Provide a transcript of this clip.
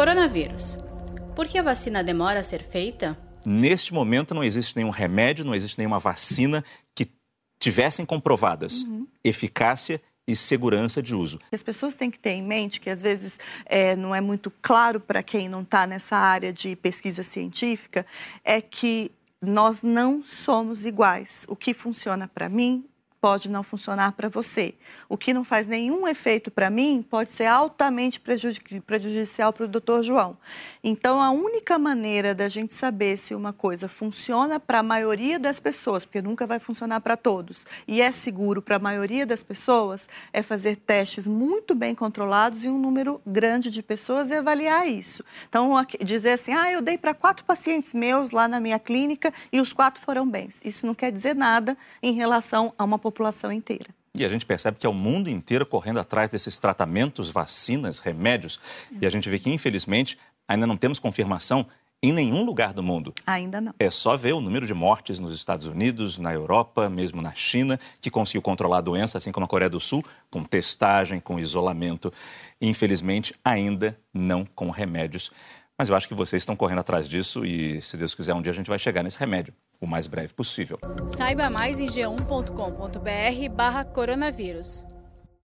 Coronavírus. Por que a vacina demora a ser feita? Neste momento não existe nenhum remédio, não existe nenhuma vacina que tivessem comprovadas uhum. eficácia e segurança de uso. As pessoas têm que ter em mente que às vezes é, não é muito claro para quem não está nessa área de pesquisa científica, é que nós não somos iguais. O que funciona para mim pode não funcionar para você. O que não faz nenhum efeito para mim pode ser altamente prejudicial para o doutor João. Então, a única maneira da gente saber se uma coisa funciona para a maioria das pessoas, porque nunca vai funcionar para todos, e é seguro para a maioria das pessoas, é fazer testes muito bem controlados em um número grande de pessoas e avaliar isso. Então, dizer assim, ah, eu dei para quatro pacientes meus lá na minha clínica e os quatro foram bens. Isso não quer dizer nada em relação a uma população população inteira. E a gente percebe que é o mundo inteiro correndo atrás desses tratamentos, vacinas, remédios. E a gente vê que, infelizmente, ainda não temos confirmação em nenhum lugar do mundo. Ainda não. É só ver o número de mortes nos Estados Unidos, na Europa, mesmo na China, que conseguiu controlar a doença, assim como a Coreia do Sul, com testagem, com isolamento. Infelizmente, ainda não com remédios. Mas eu acho que vocês estão correndo atrás disso e, se Deus quiser, um dia a gente vai chegar nesse remédio o mais breve possível. Saiba mais em g1.com.br barra coronavírus.